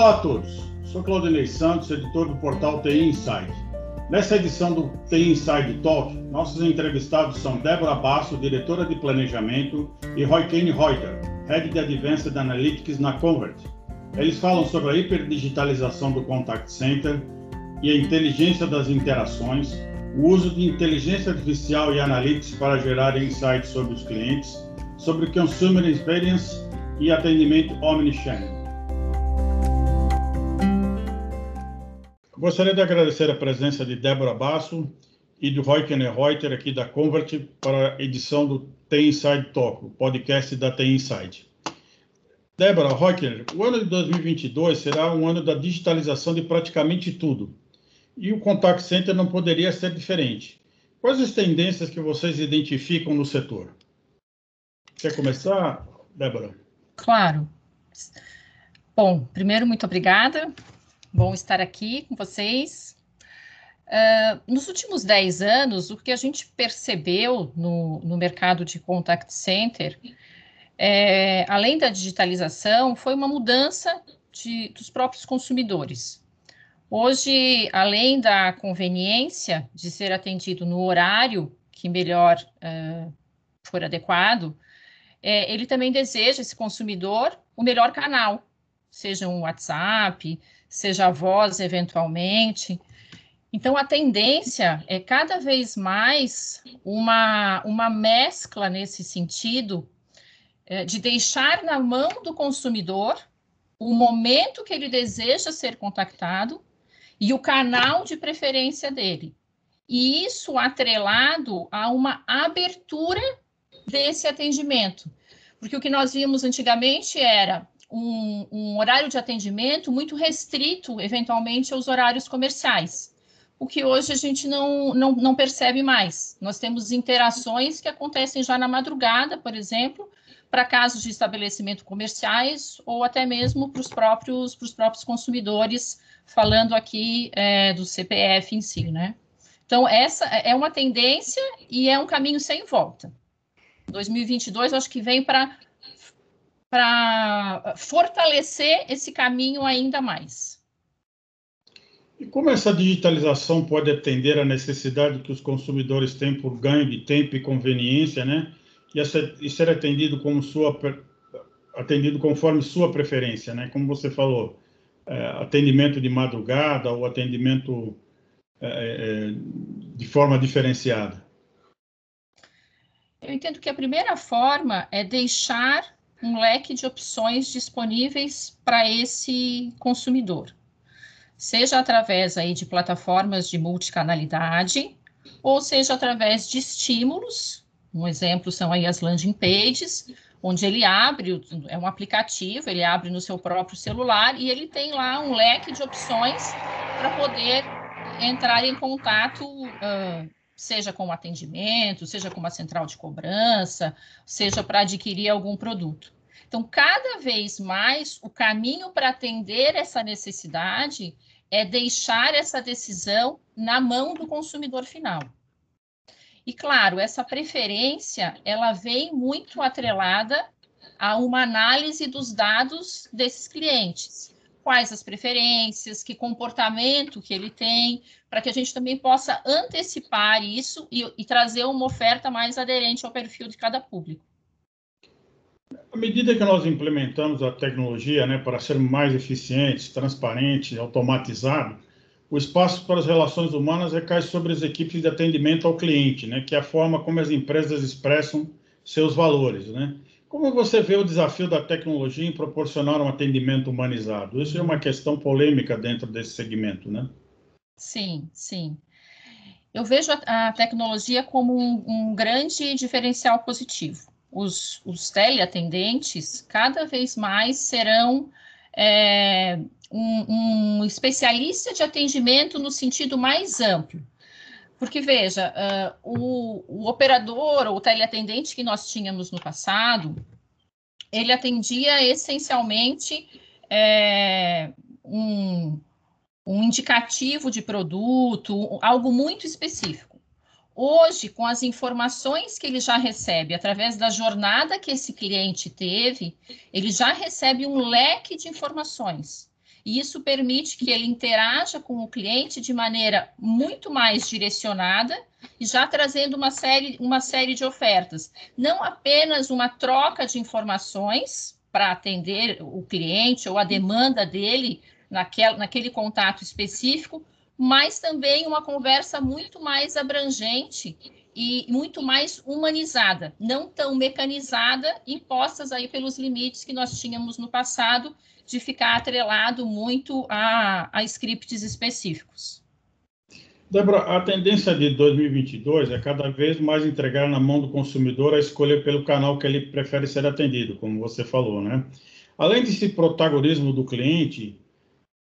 Olá a todos, sou Claudinei Santos, editor do portal TI Inside. Nessa edição do TI Inside Talk, nossos entrevistados são Débora Basso, diretora de planejamento, e Roy Kane Reuter, head de Advanced Analytics na Convert. Eles falam sobre a hiperdigitalização do contact center e a inteligência das interações, o uso de inteligência artificial e analytics para gerar insights sobre os clientes, sobre consumer experience e atendimento omnichannel. Gostaria de agradecer a presença de Débora Basso e do Roy Reuter aqui da Convert para a edição do T Inside Talk, o podcast da T Inside. Débora Royker, o ano de 2022 será um ano da digitalização de praticamente tudo. E o contact center não poderia ser diferente. Quais as tendências que vocês identificam no setor? Quer começar, Débora? Claro. Bom, primeiro, muito obrigada Bom estar aqui com vocês. Uh, nos últimos 10 anos, o que a gente percebeu no, no mercado de contact center, é, além da digitalização, foi uma mudança de, dos próprios consumidores. Hoje, além da conveniência de ser atendido no horário que melhor uh, for adequado, é, ele também deseja, esse consumidor, o melhor canal, seja um WhatsApp, seja voz eventualmente. Então, a tendência é cada vez mais uma, uma mescla nesse sentido é, de deixar na mão do consumidor o momento que ele deseja ser contactado e o canal de preferência dele. E isso atrelado a uma abertura desse atendimento. Porque o que nós vimos antigamente era um, um horário de atendimento muito restrito, eventualmente, aos horários comerciais o que hoje a gente não, não, não, percebe mais. Nós temos interações que acontecem já na madrugada, por exemplo, para casos de estabelecimento comerciais ou até mesmo para os próprios, próprios consumidores, falando aqui é, do CPF em si, né? Então, essa é uma tendência e é um caminho sem volta. 2022, acho que vem para para fortalecer esse caminho ainda mais. E como essa digitalização pode atender à necessidade que os consumidores têm por ganho de tempo e conveniência, né? E, essa, e ser atendido como sua atendido conforme sua preferência, né? Como você falou, é, atendimento de madrugada ou atendimento é, é, de forma diferenciada. Eu entendo que a primeira forma é deixar um leque de opções disponíveis para esse consumidor, seja através aí de plataformas de multicanalidade, ou seja através de estímulos. Um exemplo são aí as landing pages, onde ele abre, é um aplicativo, ele abre no seu próprio celular e ele tem lá um leque de opções para poder entrar em contato uh, seja com atendimento, seja com uma central de cobrança, seja para adquirir algum produto. Então, cada vez mais, o caminho para atender essa necessidade é deixar essa decisão na mão do consumidor final. E claro, essa preferência, ela vem muito atrelada a uma análise dos dados desses clientes quais as preferências, que comportamento que ele tem, para que a gente também possa antecipar isso e, e, trazer uma oferta mais aderente ao perfil de cada público. À medida que nós implementamos a tecnologia né, para ser mais eficientes, transparente, automatizado, o espaço para as relações humanas recai sobre as equipes de atendimento ao cliente, né, que é a forma como as empresas expressam seus valores. Né? Como você vê o desafio da tecnologia em proporcionar um atendimento humanizado? Isso é uma questão polêmica dentro desse segmento, né? Sim, sim. Eu vejo a, a tecnologia como um, um, grande diferencial positivo. Os, os teleatendentes cada vez mais serão é, um, um especialista de atendimento no sentido mais amplo. Porque, veja, uh, o, o, operador ou o teleatendente que nós tínhamos no passado, ele atendia essencialmente é, um, um indicativo de produto, algo muito específico. Hoje, com as informações que ele já recebe através da jornada que esse cliente teve, ele já recebe um leque de informações. E isso permite que ele interaja com o cliente de maneira muito mais direcionada e já trazendo uma série, uma série de ofertas. Não apenas uma troca de informações para atender o cliente ou a demanda dele naquele, naquele contato específico, mas também uma conversa muito mais abrangente e muito mais humanizada, não tão mecanizada, impostas aí pelos limites que nós tínhamos no passado de ficar atrelado muito a, a scripts específicos. Débora, a tendência de 2022 é cada vez mais entregar na mão do consumidor a escolha pelo canal que ele prefere ser atendido, como você falou, né? Além desse protagonismo do cliente,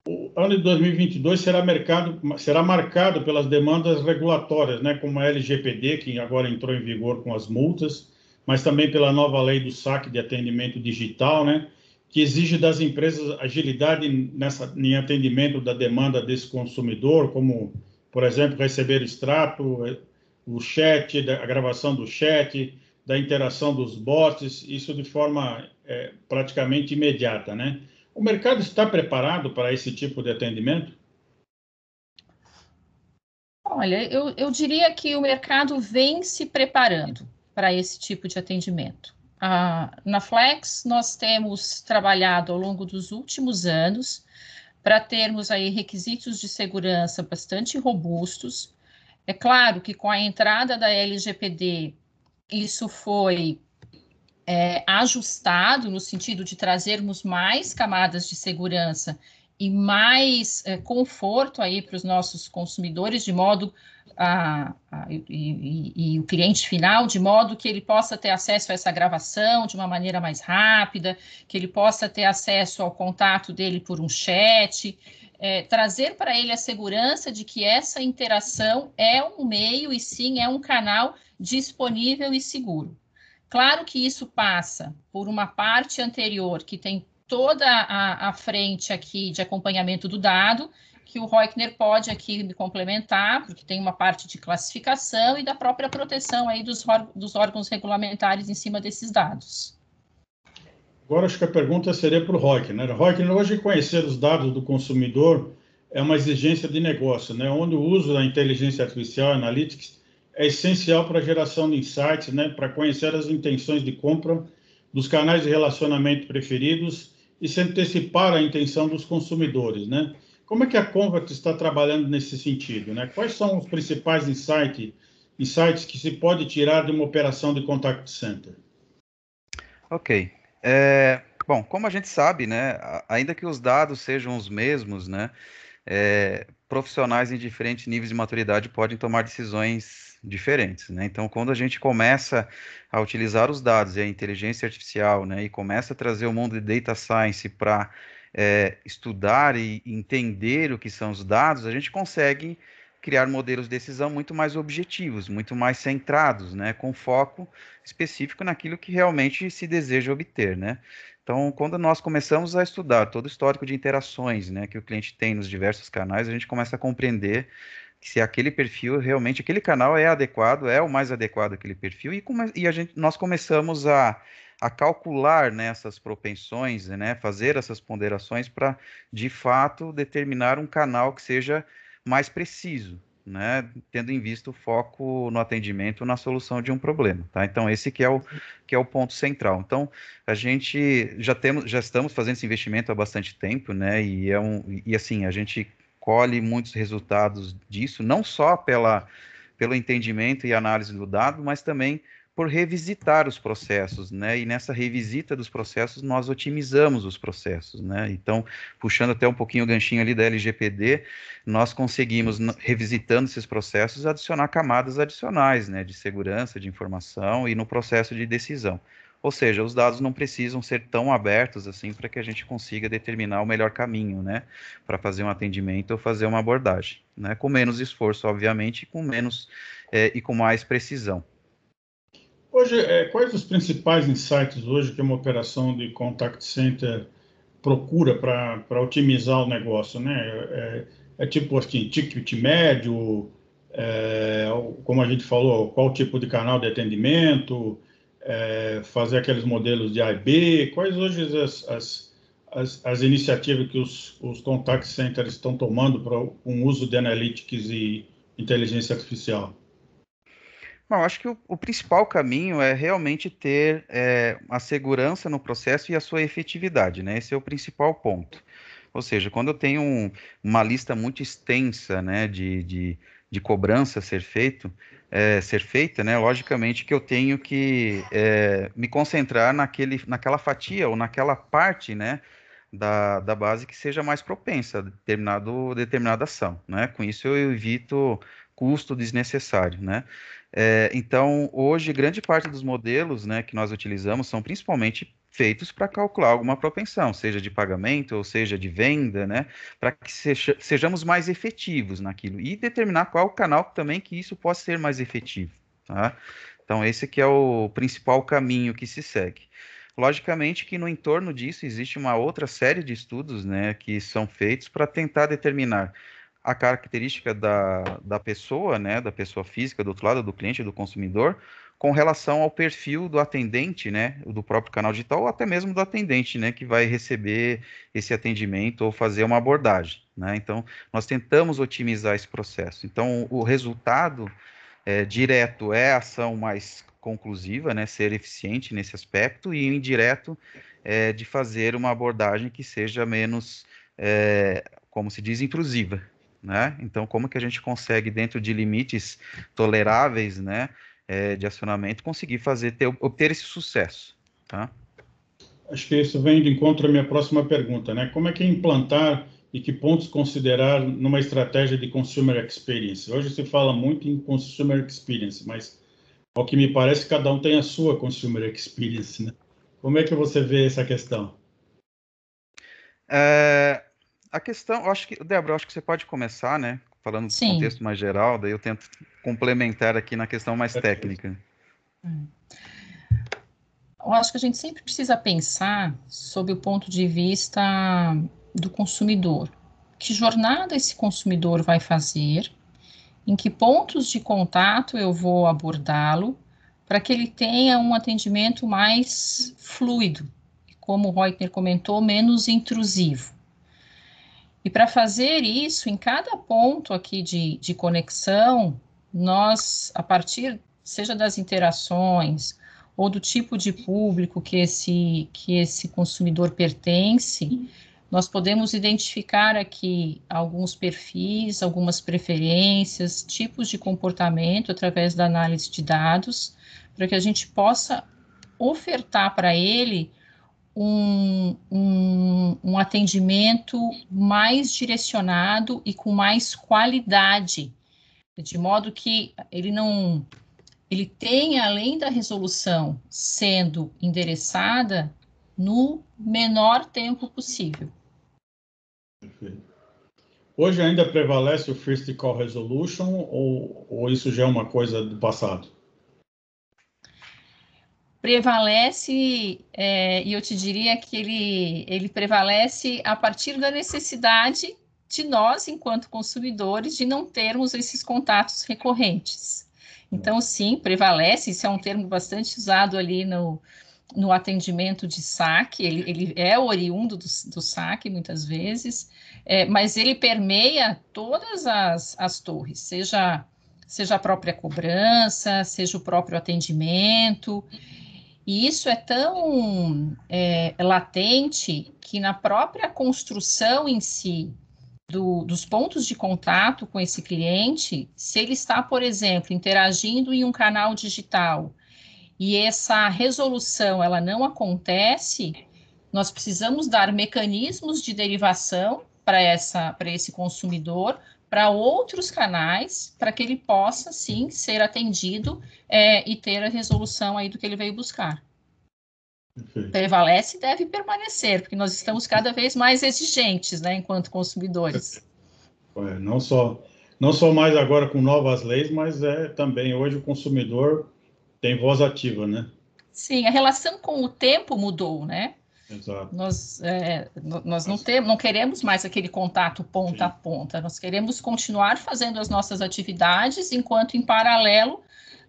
o ano de 2022 será, mercado, será marcado pelas demandas regulatórias, né, como a LGPD, que agora entrou em vigor com as multas, mas também pela nova lei do saque de atendimento digital, né, que exige das empresas agilidade nessa, em atendimento da demanda desse consumidor, como, por exemplo, receber extrato, o chat, a gravação do chat, da interação dos bots, isso de forma é, praticamente imediata, né? O mercado está preparado para esse tipo de atendimento? Olha, eu, eu diria que o mercado vem se preparando para esse tipo de atendimento. Ah, na Flex, nós temos trabalhado ao longo dos últimos anos para termos aí requisitos de segurança bastante robustos. É claro que com a entrada da LGPD, isso foi é, ajustado no sentido de trazermos mais camadas de segurança e mais é, conforto aí para os nossos consumidores, de modo a, a e, e, e, o cliente final, de modo que ele possa ter acesso a essa gravação de uma maneira mais rápida, que ele possa ter acesso ao contato dele por um chat, é, trazer para ele a segurança de que essa interação é um meio e sim é um canal disponível e seguro. Claro que isso passa por uma parte anterior que tem toda a, a frente aqui de acompanhamento do dado, que o Reutner pode aqui me complementar, porque tem uma parte de classificação e da própria proteção aí dos, dos órgãos regulamentares em cima desses dados. Agora acho que a pergunta seria para o Reutner. Reutner, hoje conhecer os dados do consumidor é uma exigência de negócio, né? onde o uso da inteligência artificial analytics é essencial para a geração de insights, né, para conhecer as intenções de compra dos canais de relacionamento preferidos e se antecipar a intenção dos consumidores, né? Como é que a Convert está trabalhando nesse sentido, né? Quais são os principais insights, insights que se pode tirar de uma operação de contact center? Ok. É, bom, como a gente sabe, né, ainda que os dados sejam os mesmos, né, é, profissionais em diferentes níveis de maturidade podem tomar decisões diferentes, né? Então, quando a gente começa a utilizar os dados e a inteligência artificial, né, e começa a trazer o mundo de data science para é, estudar e entender o que são os dados, a gente consegue criar modelos de decisão muito mais objetivos, muito mais centrados, né, com foco específico naquilo que realmente se deseja obter, né? Então, quando nós começamos a estudar todo o histórico de interações, né, que o cliente tem nos diversos canais, a gente começa a compreender se aquele perfil realmente, aquele canal é adequado, é o mais adequado aquele perfil, e, come, e a gente, nós começamos a, a calcular né, essas propensões, né, fazer essas ponderações para, de fato, determinar um canal que seja mais preciso, né, tendo em vista o foco no atendimento, na solução de um problema, tá? Então esse que é o que é o ponto central. Então a gente já temos, já estamos fazendo esse investimento há bastante tempo, né? E é um e assim a gente colhe muitos resultados disso, não só pela, pelo entendimento e análise do dado, mas também por revisitar os processos, né? E nessa revisita dos processos, nós otimizamos os processos, né? Então, puxando até um pouquinho o ganchinho ali da LGPD, nós conseguimos, revisitando esses processos, adicionar camadas adicionais, né? De segurança, de informação e no processo de decisão. Ou seja, os dados não precisam ser tão abertos assim para que a gente consiga determinar o melhor caminho, né, para fazer um atendimento ou fazer uma abordagem, né, com menos esforço, obviamente, com menos é, e com mais precisão. Hoje, é, quais os principais insights hoje que uma operação de contact center procura para otimizar o negócio, né? É, é tipo assim, ticket médio, é, como a gente falou, qual tipo de canal de atendimento, é, fazer aqueles modelos de A e B? Quais hoje as, as, as, as iniciativas que os, os contact centers estão tomando para um uso de analytics e inteligência artificial? Bom, acho que o, o, principal caminho é realmente ter é, a segurança no processo e a sua efetividade, né? Esse é o principal ponto. Ou seja, quando eu tenho um, uma lista muito extensa né, de, de, de cobrança ser feito, é, ser feita, né, logicamente que eu tenho que é, me concentrar naquele, naquela fatia ou naquela parte né, da, da base que seja mais propensa a determinado, determinada ação. Né? Com isso eu evito custo desnecessário. Né? É, então, hoje, grande parte dos modelos né, que nós utilizamos são principalmente feitos para calcular alguma propensão, seja de pagamento ou seja de venda, né, para que seja, sejamos mais efetivos naquilo e determinar qual canal também que isso possa ser mais efetivo, tá? Então esse é o principal caminho que se segue. Logicamente que no entorno disso existe uma outra série de estudos, né, que são feitos para tentar determinar a característica da, da pessoa, né, da pessoa física do outro lado, do cliente, do consumidor, com relação ao perfil do atendente, né, do próprio canal digital, ou até mesmo do atendente, né, que vai receber esse atendimento ou fazer uma abordagem, né? Então, nós tentamos otimizar esse processo. Então, o resultado é, direto é a ação mais conclusiva, né, ser eficiente nesse aspecto, e indireto é de fazer uma abordagem que seja menos, é, como se diz, intrusiva, né? Então, como que a gente consegue, dentro de limites toleráveis, né, é, de acionamento, conseguir fazer, ter, obter esse sucesso. Tá? Acho que isso vem de encontro à minha próxima pergunta, né? Como é que é implantar e que pontos considerar numa estratégia de consumer experience? Hoje se fala muito em consumer experience, mas ao que me parece, cada um tem a sua consumer experience, né? Como é que você vê essa questão? É, a questão, acho que, Débora, acho que você pode começar, né? falando do contexto mais geral, daí eu tento complementar aqui na questão mais técnica. Eu acho que a gente sempre precisa pensar sob o ponto de vista do consumidor. Que jornada esse consumidor vai fazer? Em que pontos de contato eu vou abordá-lo para que ele tenha um atendimento mais fluido, como o Reutner comentou, menos intrusivo. E para fazer isso, em cada ponto aqui de, de conexão, nós, a partir, seja das interações ou do tipo de público que esse, que esse consumidor pertence, nós podemos identificar aqui alguns perfis, algumas preferências, tipos de comportamento através da análise de dados, para que a gente possa ofertar para ele um, um, um atendimento mais direcionado e com mais qualidade, de modo que ele não ele tenha, além da resolução sendo endereçada, no menor tempo possível. Perfeito. Hoje ainda prevalece o First Call Resolution ou, ou isso já é uma coisa do passado? Prevalece, é, e eu te diria que ele, ele prevalece a partir da necessidade de nós, enquanto consumidores, de não termos esses contatos recorrentes. Então, sim, prevalece, isso é um termo bastante usado ali no, no atendimento de saque, ele, ele é oriundo do, do saque, muitas vezes, é, mas ele permeia todas as, as torres, seja, seja a própria cobrança, seja o próprio atendimento, e isso é tão é, latente que na própria construção em si do, dos pontos de contato com esse cliente, se ele está, por exemplo, interagindo em um canal digital e essa resolução ela não acontece, nós precisamos dar mecanismos de derivação para essa para esse consumidor para outros canais, para que ele possa, sim, ser atendido é, e ter a resolução aí do que ele veio buscar. Perfeito. Prevalece e deve permanecer, porque nós estamos cada vez mais exigentes, né, enquanto consumidores. É, não só não só mais agora com novas leis, mas é também hoje o consumidor tem voz ativa, né? Sim, a relação com o tempo mudou, né? Exato. Nós, é, nós não, temos, não queremos mais aquele contato ponta Sim. a ponta, nós queremos continuar fazendo as nossas atividades, enquanto em paralelo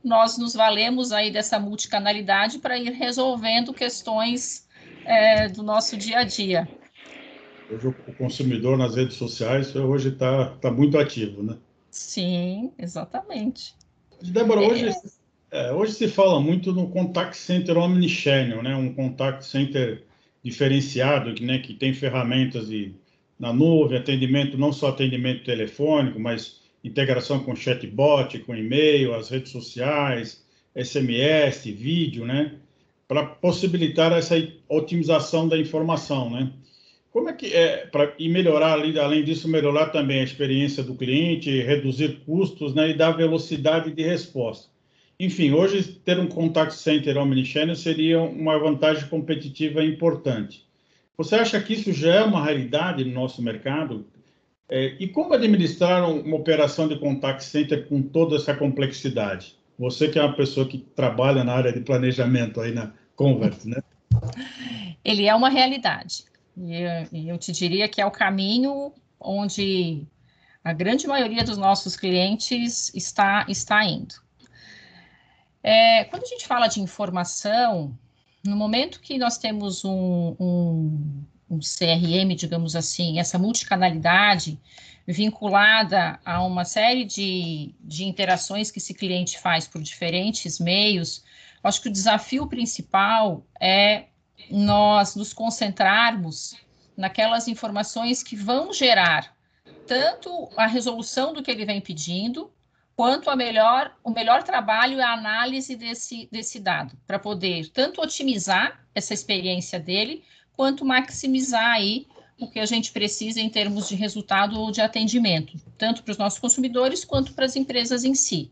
nós nos valemos aí dessa multicanalidade para ir resolvendo questões é, do nosso dia a dia. Hoje o consumidor nas redes sociais hoje está tá muito ativo, né? Sim, exatamente. Débora, é... hoje, é, hoje se fala muito no contact center omnichannel, né? Um contact center diferenciado, né? que tem ferramentas de, na nuvem, atendimento, não só atendimento telefônico, mas integração com chatbot, com e-mail, as redes sociais, SMS, vídeo, né? Para possibilitar essa otimização da informação, né? Como é que é para e melhorar além disso melhorar também a experiência do cliente, reduzir custos, né, e dar velocidade de resposta. Enfim, hoje ter um contact center omnichannel seria uma vantagem competitiva importante. Você acha que isso já é uma realidade no nosso mercado? É, e como administrar uma operação de contact center com toda essa complexidade? Você que é uma pessoa que trabalha na área de planejamento aí na Convert, né? Ele é uma realidade. E eu te diria que é o caminho onde a grande maioria dos nossos clientes está, está indo. É, quando a gente fala de informação, no momento que nós temos um, um, um CRM, digamos assim, essa multicanalidade vinculada a uma série de, de interações que esse cliente faz por diferentes meios, acho que o desafio principal é nós nos concentrarmos naquelas informações que vão gerar tanto a resolução do que ele vem pedindo, quanto a melhor, o melhor trabalho e a análise desse, desse dado, para poder tanto otimizar essa experiência dele, quanto maximizar aí o que a gente precisa em termos de resultado ou de atendimento, tanto para os nossos consumidores quanto para as empresas em si.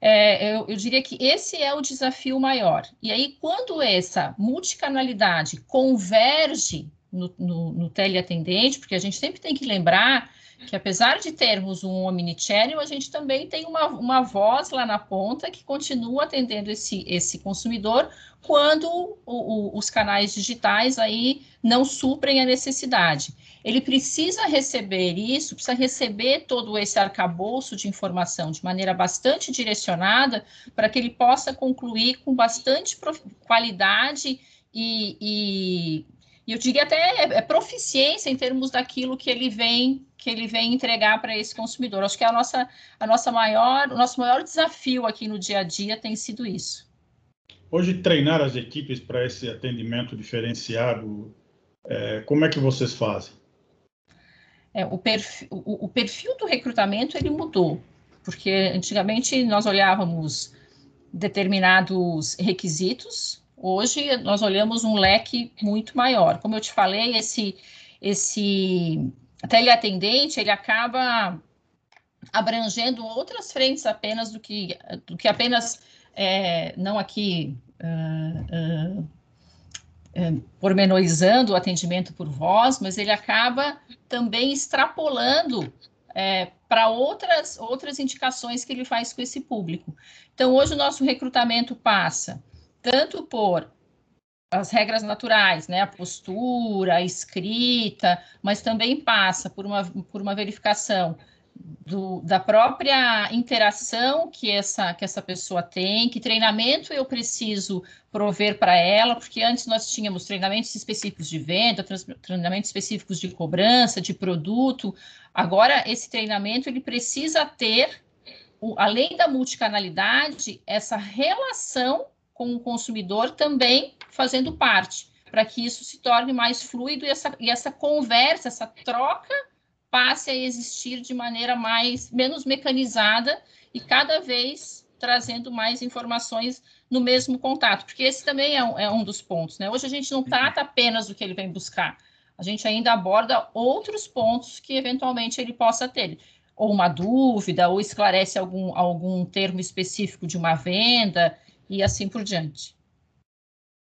É, eu, eu, diria que esse é o desafio maior. E aí, quando essa multicanalidade converge no, no, no teleatendente, porque a gente sempre tem que lembrar que apesar de termos um omnichannel, a gente também tem uma, uma voz lá na ponta que continua atendendo esse, esse consumidor quando o, o, os canais digitais aí não suprem a necessidade. Ele precisa receber isso, precisa receber todo esse arcabouço de informação de maneira bastante direcionada para que ele possa concluir com bastante qualidade e, e e eu diria até é, é proficiência em termos daquilo que ele vem que ele vem entregar para esse consumidor. Acho que a nossa a nossa maior o nosso maior desafio aqui no dia a dia tem sido isso. Hoje treinar as equipes para esse atendimento diferenciado, é, como é que vocês fazem? É, o, perfil, o, o perfil do recrutamento ele mudou, porque antigamente nós olhávamos determinados requisitos Hoje nós olhamos um leque muito maior. Como eu te falei, esse esse teleatendente ele acaba abrangendo outras frentes apenas do que do que apenas é, não aqui uh, uh, pormenorizando o atendimento por voz, mas ele acaba também extrapolando é, para outras outras indicações que ele faz com esse público. Então hoje o nosso recrutamento passa tanto por as regras naturais, né, a postura, a escrita, mas também passa por uma, por uma verificação do, da própria interação que essa, que essa pessoa tem, que treinamento eu preciso prover para ela, porque antes nós tínhamos treinamentos específicos de venda, treinamentos específicos de cobrança, de produto, agora esse treinamento ele precisa ter, além da multicanalidade, essa relação com o consumidor também fazendo parte, para que isso se torne mais fluido e essa, e essa conversa, essa troca passe a existir de maneira mais menos mecanizada e cada vez trazendo mais informações no mesmo contato, porque esse também é um, é um dos pontos, né? Hoje a gente não trata apenas do que ele vem buscar, a gente ainda aborda outros pontos que eventualmente ele possa ter, ou uma dúvida, ou esclarece algum, algum termo específico de uma venda, e assim por diante.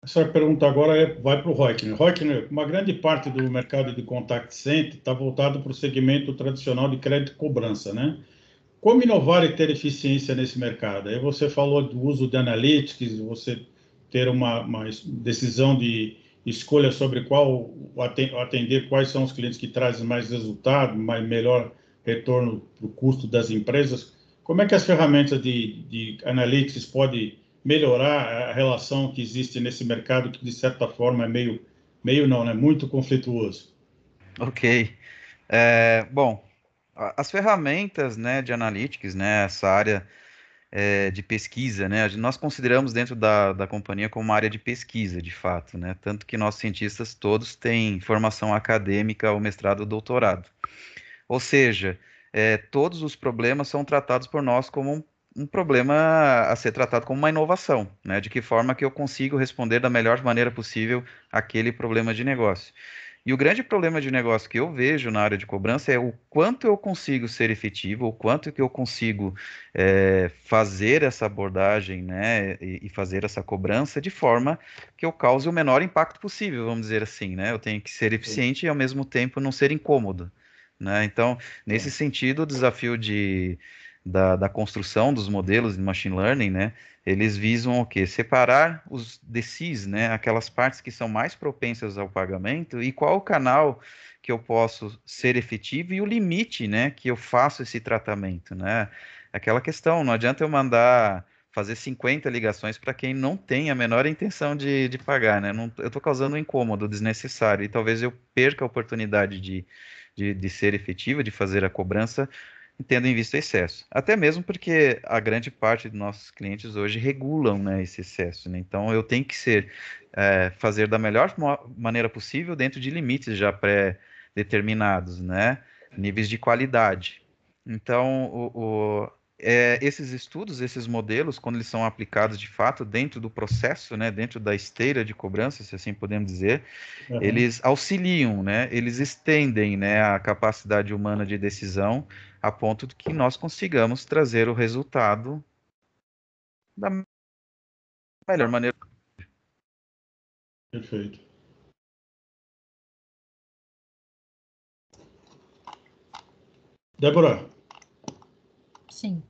Essa pergunta agora é, vai para o Reukner. Reukner, uma grande parte do mercado de contact center está voltado para o segmento tradicional de crédito e cobrança, né? Como inovar e ter eficiência nesse mercado? Aí você falou do uso de analytics, você ter uma, uma decisão de escolha sobre qual atender quais são os clientes que trazem mais resultado, mais melhor retorno para o custo das empresas. Como é que as ferramentas de, de analytics podem melhorar a relação que existe nesse mercado que de certa forma é meio meio não, né, muito conflituoso. Ok. É, bom, as ferramentas né, de analytics, né, essa área é, de pesquisa, né, nós consideramos dentro da, da companhia como uma área de pesquisa, de fato, né, tanto que nossos cientistas todos têm formação acadêmica, ou mestrado ou doutorado. Ou seja, é, todos os problemas são tratados por nós como um, um, problema a ser tratado como uma inovação, né, de que forma que eu consigo responder da melhor maneira possível aquele problema de negócio. E o grande problema de negócio que eu vejo na área de cobrança é o quanto eu consigo ser efetivo, o quanto que eu consigo é, fazer essa abordagem, né, e, e, fazer essa cobrança de forma que eu cause o menor impacto possível, vamos dizer assim, né? Eu tenho que ser eficiente Sim. e ao mesmo tempo não ser incômodo, né? Então, nesse Sim. sentido, o desafio de, da, da construção dos modelos de machine learning, né, eles visam o quê? Separar os DCs, né, aquelas partes que são mais propensas ao pagamento e qual o canal que eu posso ser efetivo e o limite, né, que eu faço esse tratamento, né? Aquela questão, não adianta eu mandar fazer 50 ligações para quem não tem a menor intenção de, de pagar, né? Não, eu estou causando um incômodo desnecessário e talvez eu perca a oportunidade de, de, de ser efetivo, de fazer a cobrança tendo em vista o excesso. Até mesmo porque a grande parte dos nossos clientes hoje regulam né, esse excesso. Né? Então, eu tenho que ser, é, fazer da melhor maneira possível dentro de limites já pré-determinados, né? níveis de qualidade. Então, o, o é, esses estudos, esses modelos, quando eles são aplicados de fato dentro do processo, né, dentro da esteira de cobrança, se assim podemos dizer, uhum. eles auxiliam, né, eles estendem né, a capacidade humana de decisão a ponto de que nós consigamos trazer o resultado da melhor maneira. Perfeito. Débora. Sim.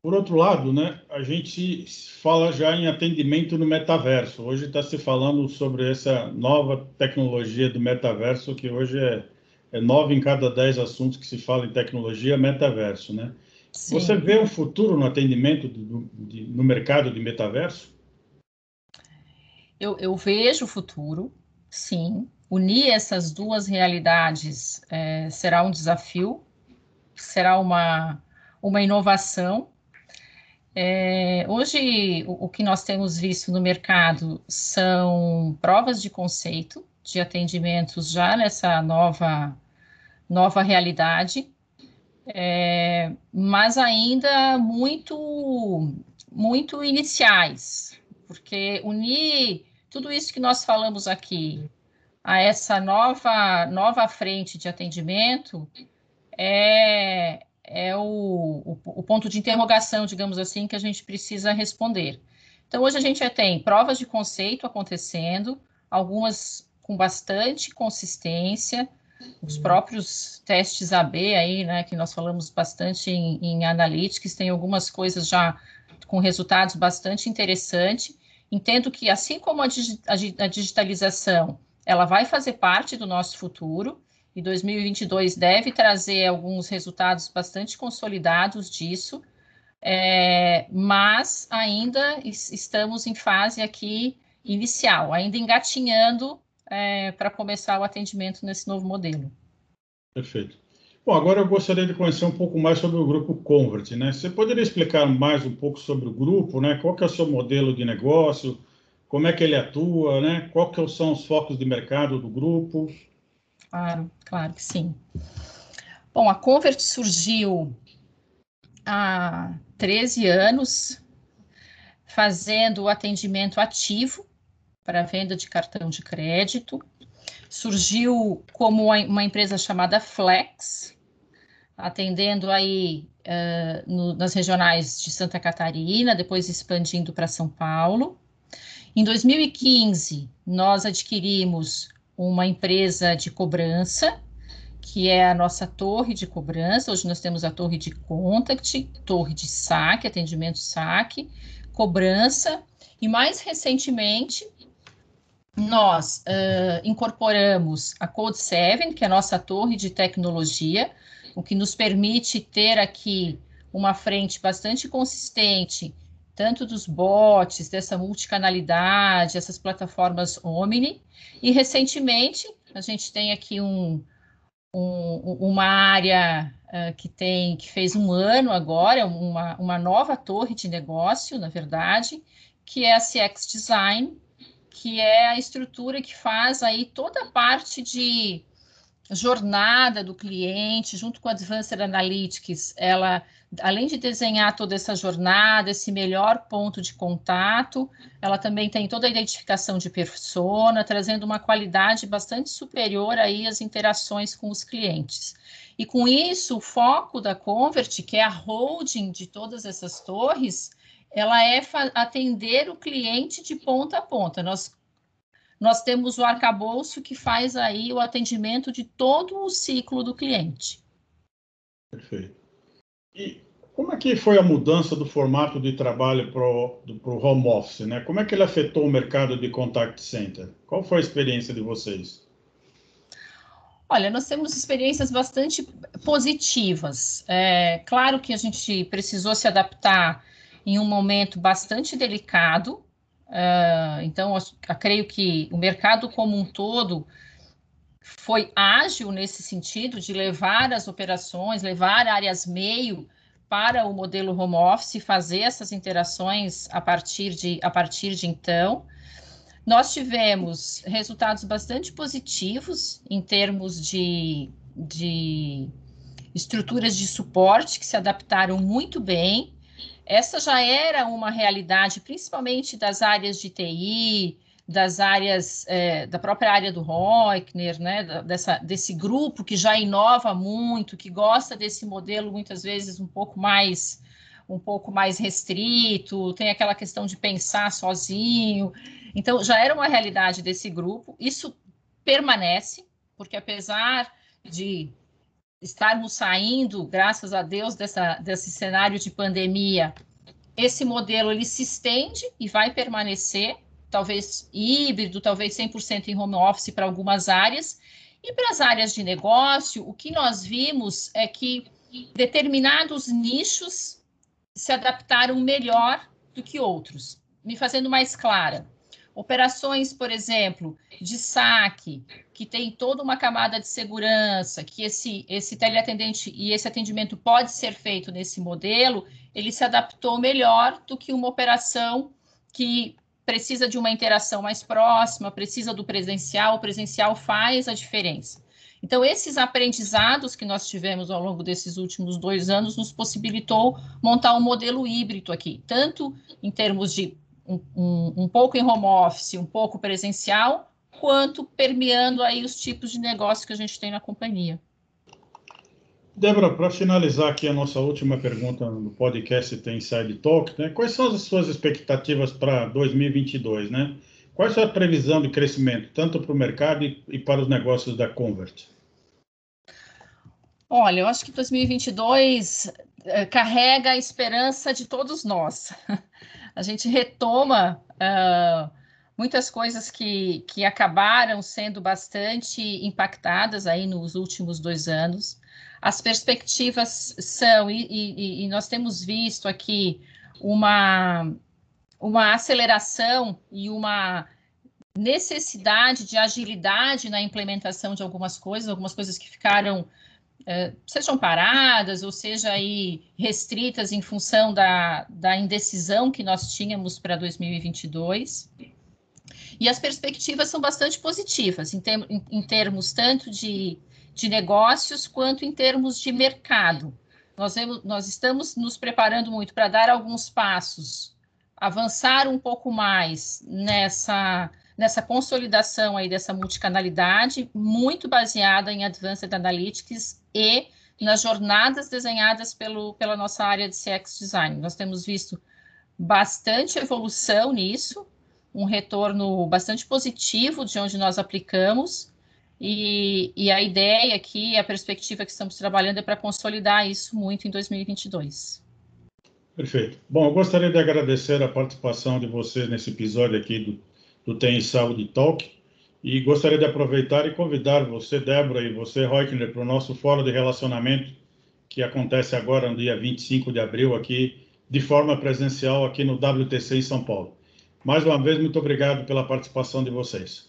Por outro lado, né, a gente fala já em atendimento no metaverso. Hoje está se falando sobre essa nova tecnologia do metaverso, que hoje é, é nove em cada dez assuntos que se fala em tecnologia, metaverso, né? Sim. Você vê um futuro no atendimento do, de, no mercado de metaverso? Eu, eu vejo o futuro, sim. Unir essas duas realidades é, será um desafio, será uma uma inovação. É, hoje, o, o, que nós temos visto no mercado são provas de conceito de atendimentos já nessa nova, nova realidade, é, mas ainda muito, muito iniciais, porque unir tudo isso que nós falamos aqui a essa nova, nova frente de atendimento é, é o, o, o, ponto de interrogação, digamos assim, que a gente precisa responder. Então, hoje a gente já tem provas de conceito acontecendo, algumas com bastante consistência, os uhum. próprios testes AB aí, né, que nós falamos bastante em, em Analytics, tem algumas coisas já com resultados bastante interessantes. Entendo que, assim como a, digi a digitalização, ela vai fazer parte do nosso futuro, e 2022 deve trazer alguns resultados bastante consolidados disso, é, mas ainda estamos em fase aqui inicial, ainda engatinhando é, para começar o atendimento nesse novo modelo. Perfeito. Bom, agora eu gostaria de conhecer um pouco mais sobre o grupo Convert, né? Você poderia explicar mais um pouco sobre o grupo, né? Qual que é o seu modelo de negócio, como é que ele atua, né? Qual que são os focos de mercado do grupo? Claro, claro que sim. Bom, a Convert surgiu há 13 anos, fazendo o atendimento ativo para venda de cartão de crédito. Surgiu como uma empresa chamada Flex, atendendo aí uh, no, nas regionais de Santa Catarina, depois expandindo para São Paulo. Em 2015, nós adquirimos uma empresa de cobrança, que é a nossa torre de cobrança. Hoje nós temos a torre de contact, torre de saque, atendimento saque, cobrança, e mais recentemente nós uh, incorporamos a Code 7, que é a nossa torre de tecnologia, o que nos permite ter aqui uma frente bastante consistente, tanto dos bots, dessa multicanalidade, essas plataformas Omni, e recentemente A gente tem aqui um, um, uma área uh, que tem que fez um ano agora, uma, uma nova torre de negócio, na verdade, que é a CX Design, que é a estrutura que faz aí toda a parte de jornada do cliente, junto com a Advanced Analytics, ela, além de desenhar toda essa jornada, esse melhor ponto de contato, ela também tem toda a identificação de persona, trazendo uma qualidade bastante superior aí às interações com os clientes. E com isso, o foco da Convert, que é a holding de todas essas torres, ela é atender o cliente de ponta a ponta. Nós nós temos o arcabouço que faz aí o atendimento de todo o ciclo do cliente. Perfeito. E como é que foi a mudança do formato de trabalho para o home office? Né? Como é que ele afetou o mercado de contact center? Qual foi a experiência de vocês? Olha, nós temos experiências bastante positivas. É claro que a gente precisou se adaptar em um momento bastante delicado, Uh, então, eu creio que o mercado como um todo foi ágil nesse sentido de levar as operações, levar áreas meio para o modelo home office, fazer essas interações a partir de, a partir de então. Nós tivemos resultados bastante positivos em termos de, de estruturas de suporte que se adaptaram muito bem essa já era uma realidade, principalmente das áreas de TI, das áreas, é, da própria área do Reutner, né, dessa, desse grupo que já inova muito, que gosta desse modelo muitas vezes um pouco mais um pouco mais restrito, tem aquela questão de pensar sozinho. Então, já era uma realidade desse grupo. Isso permanece, porque apesar de estarmos saindo, graças a Deus, dessa, desse cenário de pandemia, esse modelo ele se estende e vai permanecer, talvez híbrido, talvez 100% em home office para algumas áreas. E para as áreas de negócio, o que nós vimos é que determinados nichos se adaptaram melhor do que outros. Me fazendo mais clara, Operações, por exemplo, de saque, que tem toda uma camada de segurança, que esse, esse teleatendente e esse atendimento pode ser feito nesse modelo, ele se adaptou melhor do que uma operação que precisa de uma interação mais próxima, precisa do presencial, o presencial faz a diferença. Então, esses aprendizados que nós tivemos ao longo desses últimos dois anos nos possibilitou montar um modelo híbrido aqui, tanto em termos de um, um, pouco em home office, um pouco presencial, quanto permeando aí os tipos de negócio que a gente tem na companhia. Débora, para finalizar aqui a nossa última pergunta no podcast Tem Inside Talk, né? quais são as suas expectativas para 2022, né? Qual é a previsão de crescimento, tanto para o mercado e, para os negócios da Convert? Olha, eu acho que 2022 eh, carrega a esperança de todos nós. a gente retoma uh, muitas coisas que, que acabaram sendo bastante impactadas aí nos últimos dois anos. As perspectivas são, e, e, e nós temos visto aqui uma, uma aceleração e uma necessidade de agilidade na implementação de algumas coisas, algumas coisas que ficaram é, sejam paradas ou seja aí restritas em função da, da indecisão que nós tínhamos para 2022. E as perspectivas são bastante positivas em, tem, em, em termos tanto de, de negócios quanto em termos de mercado. Nós, nós estamos nos preparando muito para dar alguns passos, avançar um pouco mais nessa nessa consolidação aí dessa multicanalidade, muito baseada em Advanced Analytics e nas jornadas desenhadas pelo, pela nossa área de CX Design. Nós temos visto bastante evolução nisso, um retorno bastante positivo de onde nós aplicamos, e, e a ideia aqui, a perspectiva que estamos trabalhando é para consolidar isso muito em 2022. Perfeito. Bom, eu gostaria de agradecer a participação de vocês nesse episódio aqui do do Tem Saúde Talk. E gostaria de aproveitar e convidar você, Débora, e você, Reutner, para o nosso fórum de relacionamento, que acontece agora no dia 25 de abril, aqui, de forma presencial, aqui no WTC em São Paulo. Mais uma vez, muito obrigado pela participação de vocês.